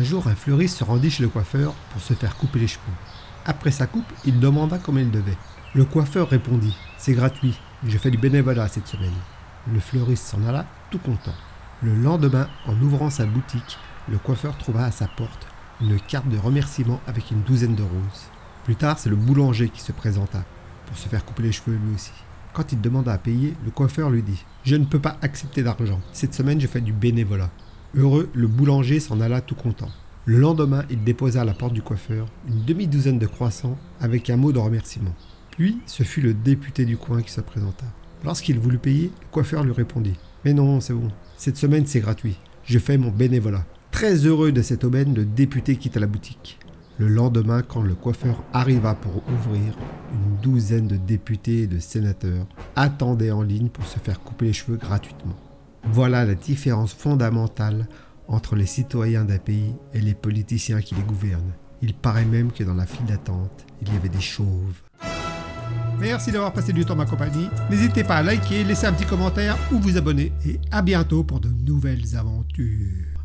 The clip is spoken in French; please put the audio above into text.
Un jour, un fleuriste se rendit chez le coiffeur pour se faire couper les cheveux. Après sa coupe, il demanda combien il devait. Le coiffeur répondit C'est gratuit, je fais du bénévolat cette semaine. Le fleuriste s'en alla tout content. Le lendemain, en ouvrant sa boutique, le coiffeur trouva à sa porte une carte de remerciement avec une douzaine de roses. Plus tard, c'est le boulanger qui se présenta pour se faire couper les cheveux lui aussi. Quand il demanda à payer, le coiffeur lui dit Je ne peux pas accepter d'argent. Cette semaine, je fais du bénévolat. Heureux, le boulanger s'en alla tout content. Le lendemain, il déposa à la porte du coiffeur une demi-douzaine de croissants avec un mot de remerciement. Puis, ce fut le député du coin qui se présenta. Lorsqu'il voulut payer, le coiffeur lui répondit Mais non, c'est bon. Cette semaine, c'est gratuit. Je fais mon bénévolat. Très heureux de cette aubaine, le député quitta la boutique. Le lendemain, quand le coiffeur arriva pour ouvrir, une douzaine de députés et de sénateurs attendaient en ligne pour se faire couper les cheveux gratuitement. Voilà la différence fondamentale entre les citoyens d'un pays et les politiciens qui les gouvernent. Il paraît même que dans la file d'attente, il y avait des chauves. Merci d'avoir passé du temps ma compagnie. N'hésitez pas à liker, laisser un petit commentaire ou vous abonner. Et à bientôt pour de nouvelles aventures.